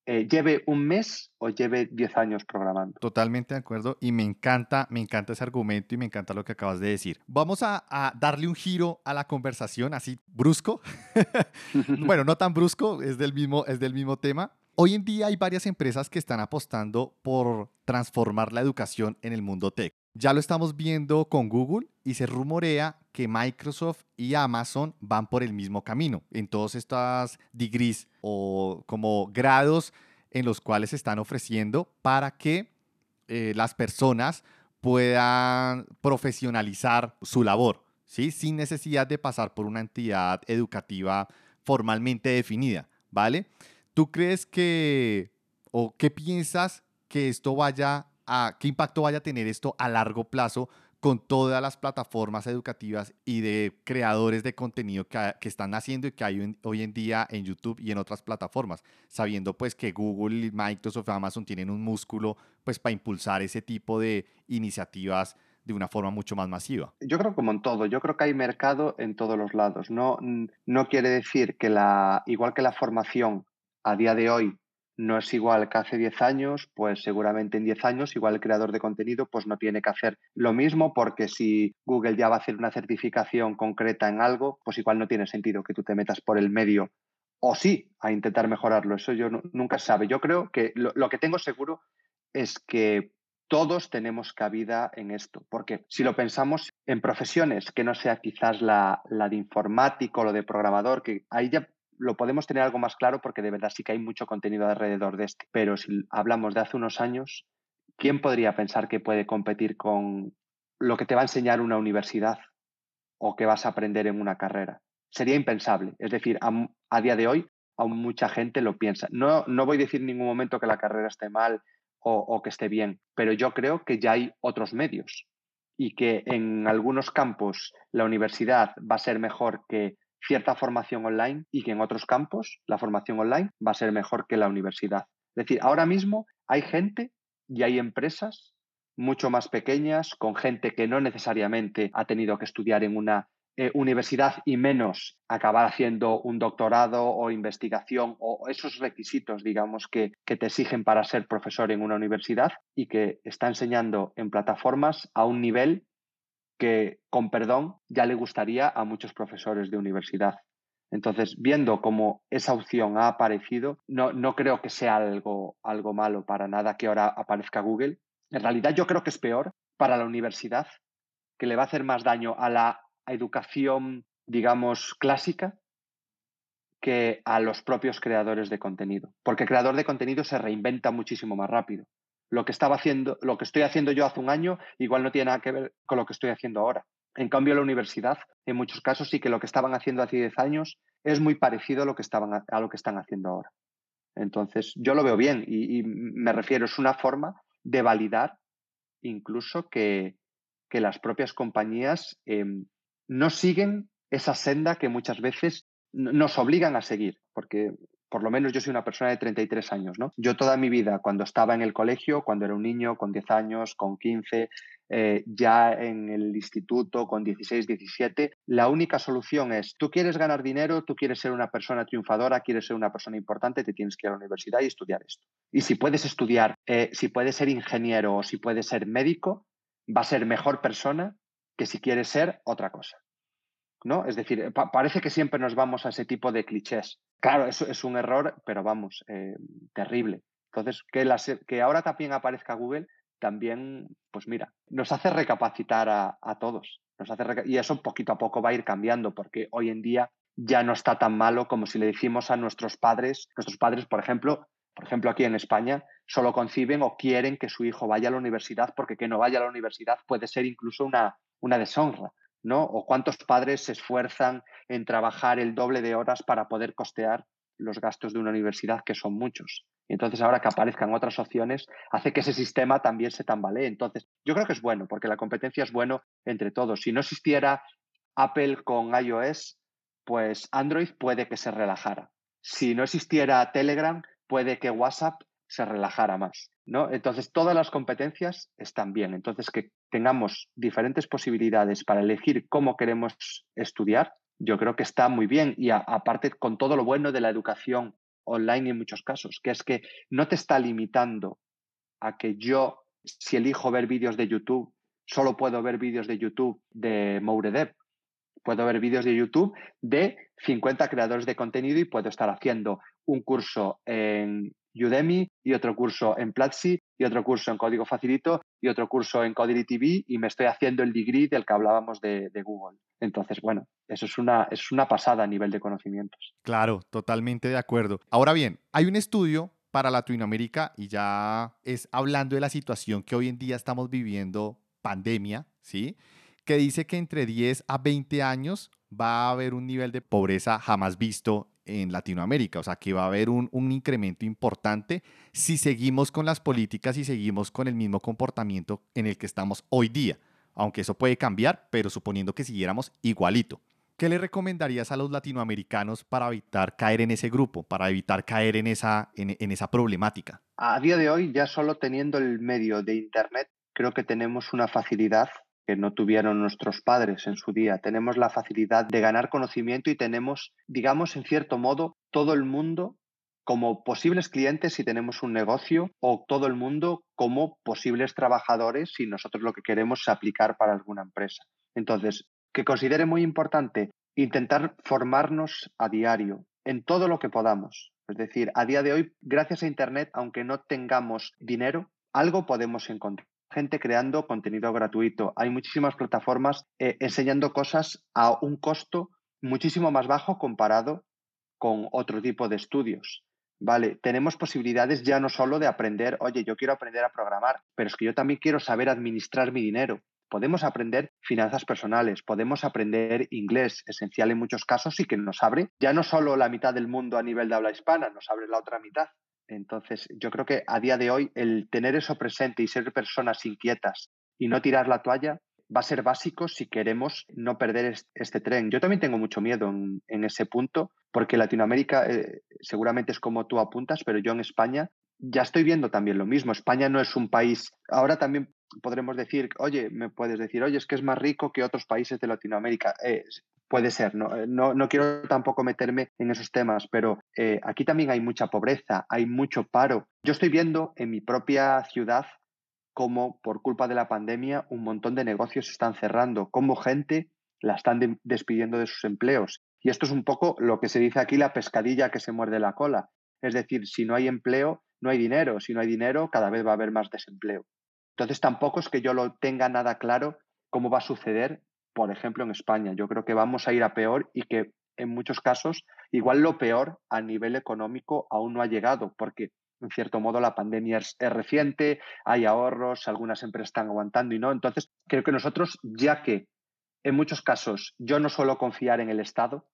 Eh, lleve un mes o lleve 10 años programando. Totalmente de acuerdo y me encanta, me encanta ese argumento y me encanta lo que acabas de decir. Vamos a, a darle un giro a la conversación así brusco. bueno, no tan brusco, es del mismo, es del mismo tema. Hoy en día hay varias empresas que están apostando por transformar la educación en el mundo tech. Ya lo estamos viendo con Google y se rumorea que Microsoft y Amazon van por el mismo camino en todos estos degrees o como grados en los cuales se están ofreciendo para que eh, las personas puedan profesionalizar su labor, ¿sí? sin necesidad de pasar por una entidad educativa formalmente definida, ¿vale? ¿Tú crees que, o qué piensas que esto vaya a, qué impacto vaya a tener esto a largo plazo con todas las plataformas educativas y de creadores de contenido que, están haciendo y que hay hoy en día en YouTube y en otras plataformas, sabiendo pues que Google, Microsoft, Amazon tienen un músculo pues para impulsar ese tipo de iniciativas de una forma mucho más masiva. Yo creo como en todo, yo creo que hay mercado en todos los lados. No, no quiere decir que la, igual que la formación a día de hoy no es igual que hace 10 años, pues seguramente en 10 años igual el creador de contenido pues no tiene que hacer lo mismo porque si Google ya va a hacer una certificación concreta en algo, pues igual no tiene sentido que tú te metas por el medio o sí a intentar mejorarlo. Eso yo nunca sabe. Yo creo que lo, que tengo seguro es que todos tenemos cabida en esto, porque si lo pensamos en profesiones que no sea quizás la, la de informático o lo de programador, que ahí ya lo podemos tener algo más claro porque de verdad sí que hay mucho contenido alrededor de este. Pero si hablamos de hace unos años, ¿quién podría pensar que puede competir con lo que te va a enseñar una universidad o que vas a aprender en una carrera? Sería impensable. Es decir, a, día de hoy, aún mucha gente lo piensa. No, no voy a decir en ningún momento que la carrera esté mal o, o que esté bien, pero yo creo que ya hay otros medios y que en algunos campos la universidad va a ser mejor que cierta formación online y que en otros campos la formación online va a ser mejor que la universidad. Es decir, ahora mismo hay gente y hay empresas mucho más pequeñas, con gente que no necesariamente ha tenido que estudiar en una eh, universidad y menos acabar haciendo un doctorado o investigación o esos requisitos, digamos, que, que te exigen para ser profesor en una universidad y que está enseñando en plataformas a un nivel que, con perdón, ya le gustaría a muchos profesores de universidad. Entonces, viendo cómo esa opción ha aparecido, no, no creo que sea algo, algo malo para nada que ahora aparezca Google. En realidad yo creo que es peor para la universidad, que le va a hacer más daño a la educación, digamos, clásica que a los propios creadores de contenido. Porque el creador de contenido se reinventa muchísimo más rápido lo que estaba haciendo, lo que estoy haciendo yo hace un año, igual no tiene nada que ver con lo que estoy haciendo ahora. En cambio, la universidad, en muchos casos, sí que lo que estaban haciendo hace 10 años es muy parecido a lo que, estaban, a lo que están haciendo ahora. Entonces, yo lo veo bien y, me refiero, es una forma de validar incluso que, que las propias compañías em, no siguen esa senda que muchas veces nos obligan a seguir, porque por lo menos yo soy una persona de 33 años, ¿no? Yo toda mi vida, cuando estaba en el colegio, cuando era un niño, con 10 años, con 15, eh, ya en el instituto, con 16, 17, la única solución es, tú quieres ganar dinero, tú quieres ser una persona triunfadora, quieres ser una persona importante, te tienes que ir a la universidad y estudiar esto. Y si puedes estudiar, eh, si puedes ser ingeniero o si puedes ser médico, va a ser mejor persona que si quieres ser otra cosa. ¿No? Es decir, parece que siempre nos vamos a ese tipo de clichés. Claro, eso es un error, pero vamos, eh, terrible. Entonces, que, que ahora también aparezca Google, también, pues mira, nos hace recapacitar a, todos. Nos hace y eso poquito a poco va a ir cambiando, porque hoy en día ya no está tan malo como si le decimos a nuestros padres, nuestros padres, por ejemplo, por ejemplo, aquí en España, solo conciben o quieren que su hijo vaya a la universidad porque que no vaya a la universidad puede ser incluso una, una deshonra. ¿No? O cuántos padres se esfuerzan en trabajar el doble de horas para poder costear los gastos de una universidad, que son muchos. Entonces ahora que aparezcan otras opciones, hace que ese sistema también se tambalee. Entonces, yo creo que es bueno, porque la competencia es bueno entre todos. Si no existiera Apple con iOS, pues Android puede que se relajara. Si no existiera Telegram, puede que WhatsApp se relajara más. ¿no? Entonces, todas las competencias están bien. Entonces, que tengamos diferentes posibilidades para elegir cómo queremos estudiar, yo creo que está muy bien. Y aparte, con todo lo bueno de la educación online en muchos casos, que es que no te está limitando a que yo, si elijo ver vídeos de YouTube, solo puedo ver vídeos de YouTube de Mouredev. Puedo ver vídeos de YouTube de 50 creadores de contenido y puedo estar haciendo un curso en Udemy y otro curso en Platzi y otro curso en Código Facilito y otro curso en Codily TV y me estoy haciendo el degree del que hablábamos de, Google. Entonces, bueno, eso es una, es una pasada a nivel de conocimientos. Claro, totalmente de acuerdo. Ahora bien, hay un estudio para Latinoamérica y ya es hablando de la situación que hoy en día estamos viviendo, pandemia, ¿sí? Que dice que entre 10 a 20 años va a haber un nivel de pobreza jamás visto en Latinoamérica. O sea, que va a haber un, incremento importante si seguimos con las políticas y seguimos con el mismo comportamiento en el que estamos hoy día. Aunque eso puede cambiar, pero suponiendo que siguiéramos igualito. ¿Qué le recomendarías a los latinoamericanos para evitar caer en ese grupo, para evitar caer en esa, en esa problemática? A día de hoy, ya solo teniendo el medio de Internet, creo que tenemos una facilidad que no tuvieron nuestros padres en su día. Tenemos la facilidad de ganar conocimiento y tenemos, digamos, en cierto modo, todo el mundo como posibles clientes si tenemos un negocio o todo el mundo como posibles trabajadores si nosotros lo que queremos es aplicar para alguna empresa. Entonces, que considere muy importante intentar formarnos a diario en todo lo que podamos. Es decir, a día de hoy, gracias a Internet, aunque no tengamos dinero, algo podemos encontrar gente creando contenido gratuito. Hay muchísimas plataformas eh, enseñando cosas a un costo muchísimo más bajo comparado con otro tipo de estudios. Vale, tenemos posibilidades ya no solo de aprender, oye, yo quiero aprender a programar, pero es que yo también quiero saber administrar mi dinero. Podemos aprender finanzas personales, podemos aprender inglés, esencial en muchos casos y que nos abre ya no solo la mitad del mundo a nivel de habla hispana, nos abre la otra mitad. Entonces, yo creo que a día de hoy el tener eso presente y ser personas inquietas y no tirar la toalla va a ser básico si queremos no perder este tren. Yo también tengo mucho miedo en, ese punto, porque Latinoamérica eh, seguramente es como tú apuntas, pero yo en España ya estoy viendo también lo mismo. España no es un país, ahora también podremos decir, oye, me puedes decir, oye, es que es más rico que otros países de Latinoamérica. Eh, puede ser, eh, ¿no? No, quiero tampoco meterme en esos temas, pero eh, aquí también hay mucha pobreza, hay mucho paro. Yo estoy viendo en mi propia ciudad cómo por culpa de la pandemia un montón de negocios están cerrando, cómo gente la están despidiendo de sus empleos. Y esto es un poco lo que se dice aquí, la pescadilla que se muerde la cola. Es decir, si no hay empleo, no hay dinero. Si no hay dinero, cada vez va a haber más desempleo. Entonces tampoco es que yo lo tenga nada claro cómo va a suceder, por ejemplo, en España. Yo creo que vamos a ir a peor y que en muchos casos igual lo peor a nivel económico aún no ha llegado, porque en cierto modo la pandemia es, reciente, hay ahorros, algunas empresas están aguantando y no. Entonces, creo que nosotros, ya que en muchos casos yo no suelo confiar en el Estado,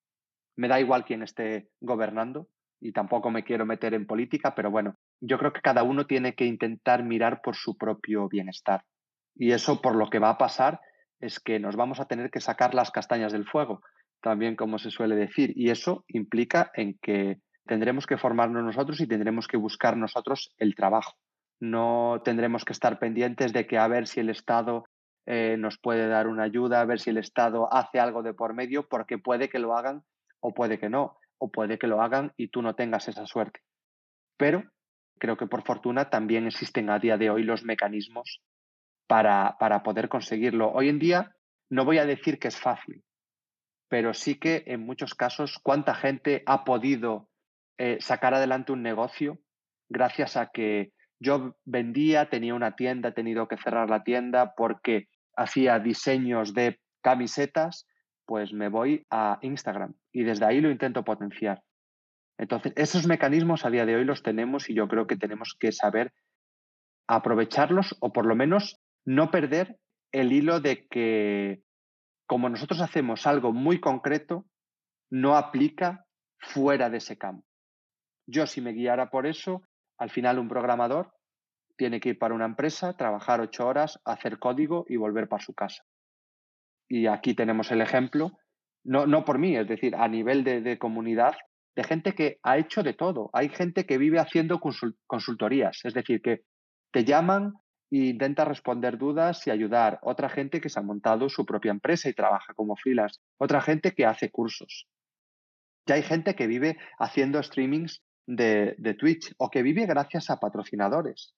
me da igual quién esté gobernando y tampoco me quiero meter en política, pero bueno, yo creo que cada uno tiene que intentar mirar por su propio bienestar. Y eso por lo que va a pasar es que nos vamos a tener que sacar las castañas del fuego, también como se suele decir, y eso implica en que tendremos que formarnos nosotros y tendremos que buscar nosotros el trabajo. No tendremos que estar pendientes de que a ver si el Estado eh, nos puede dar una ayuda, a ver si el Estado hace algo de por medio, porque puede que lo hagan o puede que no, o puede que lo hagan y tú no tengas esa suerte. Pero creo que por fortuna también existen a día de hoy los mecanismos para, para poder conseguirlo. Hoy en día no voy a decir que es fácil, pero sí que en muchos casos cuánta gente ha podido eh, sacar adelante un negocio gracias a que yo vendía, tenía una tienda, he tenido que cerrar la tienda porque hacía diseños de camisetas, pues me voy a Instagram y desde ahí lo intento potenciar. Entonces, esos mecanismos a día de hoy los tenemos y yo creo que tenemos que saber aprovecharlos o por lo menos no perder el hilo de que como nosotros hacemos algo muy concreto, no aplica fuera de ese campo. Yo si me guiara por eso, al final un programador tiene que ir para una empresa, trabajar ocho horas, hacer código y volver para su casa. Y aquí tenemos el ejemplo, no, no por mí, es decir, a nivel de, comunidad, de gente que ha hecho de todo. Hay gente que vive haciendo consultorías, es decir, que te llaman e intenta responder dudas y ayudar. Otra gente que se ha montado su propia empresa y trabaja como freelance. Otra gente que hace cursos. Ya hay gente que vive haciendo streamings de, de Twitch o que vive gracias a patrocinadores.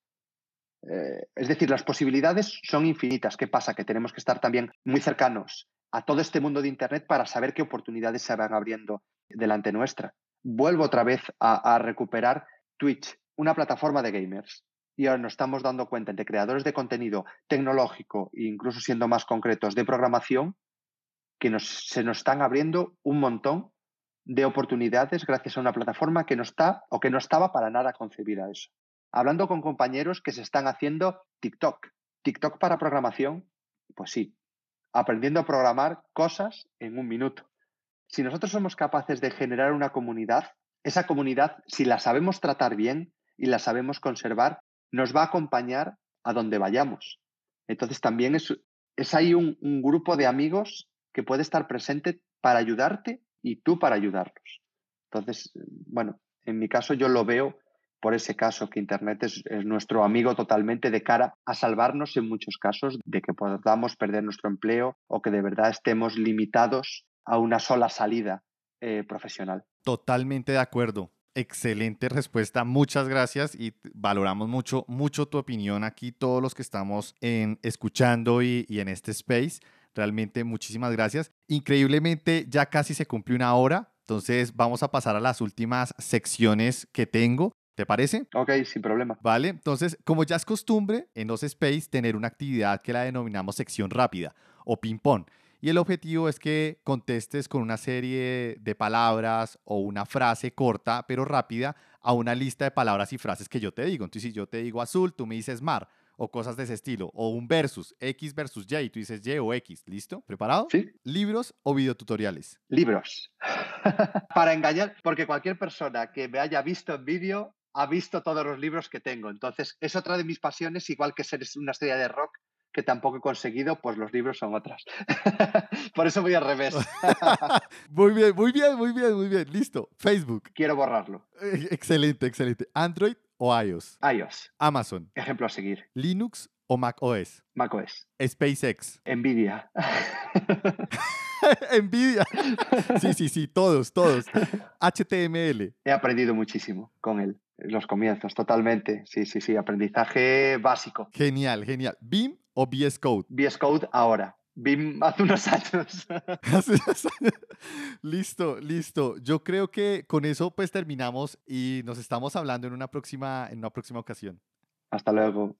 Eh, es decir, las posibilidades son infinitas. ¿Qué pasa? Que tenemos que estar también muy cercanos a todo este mundo de Internet para saber qué oportunidades se van abriendo delante nuestra. Vuelvo otra vez a, recuperar Twitch, una plataforma de gamers. Y ahora nos estamos dando cuenta entre creadores de contenido tecnológico e incluso siendo más concretos de programación, que se nos están abriendo un montón de oportunidades gracias a una plataforma que no está o que no estaba para nada concebida eso hablando con compañeros que se están haciendo TikTok. TikTok para programación, pues sí, aprendiendo a programar cosas en un minuto. Si nosotros somos capaces de generar una comunidad, esa comunidad, si la sabemos tratar bien y la sabemos conservar, nos va a acompañar a donde vayamos. Entonces también es, es ahí un, grupo de amigos que puede estar presente para ayudarte y tú para ayudarlos. Entonces, bueno, en mi caso yo lo veo por ese caso que Internet es, nuestro amigo totalmente de cara a salvarnos en muchos casos de que podamos perder nuestro empleo o que de verdad estemos limitados a una sola salida eh, profesional. Totalmente de acuerdo. Excelente respuesta, muchas gracias y valoramos mucho, mucho tu opinión aquí, todos los que estamos en, escuchando y, y en este space. Realmente muchísimas gracias. Increíblemente ya casi se cumple una hora, entonces vamos a pasar a las últimas secciones que tengo. ¿Te parece? Ok, sin problema. Vale, entonces, como ya es costumbre en los Space tener una actividad que la denominamos sección rápida o ping-pong. Y el objetivo es que contestes con una serie de palabras o una frase corta pero rápida a una lista de palabras y frases que yo te digo. Entonces, si yo te digo azul, tú me dices mar o cosas de ese estilo. O un versus, X versus Y, y tú dices Y o X. ¿Listo? ¿Preparado? Sí. ¿Libros o videotutoriales? Libros. Para engañar, porque cualquier persona que me haya visto en vídeo ha visto todos los libros que tengo. Entonces, es otra de mis pasiones, igual que ser una estrella de rock que tampoco he conseguido, pues los libros son otras. Por eso voy al revés. muy bien, muy bien, muy bien, muy bien. Listo. Facebook. Quiero borrarlo. Eh, excelente, excelente. Android o iOS. iOS. Amazon. Ejemplo a seguir. Linux o Mac OS. Mac OS. SpaceX. Nvidia. Nvidia. Sí, sí, sí, todos, todos. HTML. He aprendido muchísimo con él. Los comienzos, totalmente. Sí, sí, sí, aprendizaje básico. Genial, genial. ¿BIM o VS Code? VS Code ahora. BIM hace unos años. listo, listo. Yo creo que con eso pues terminamos y nos estamos hablando en una próxima, en una próxima ocasión. Hasta luego.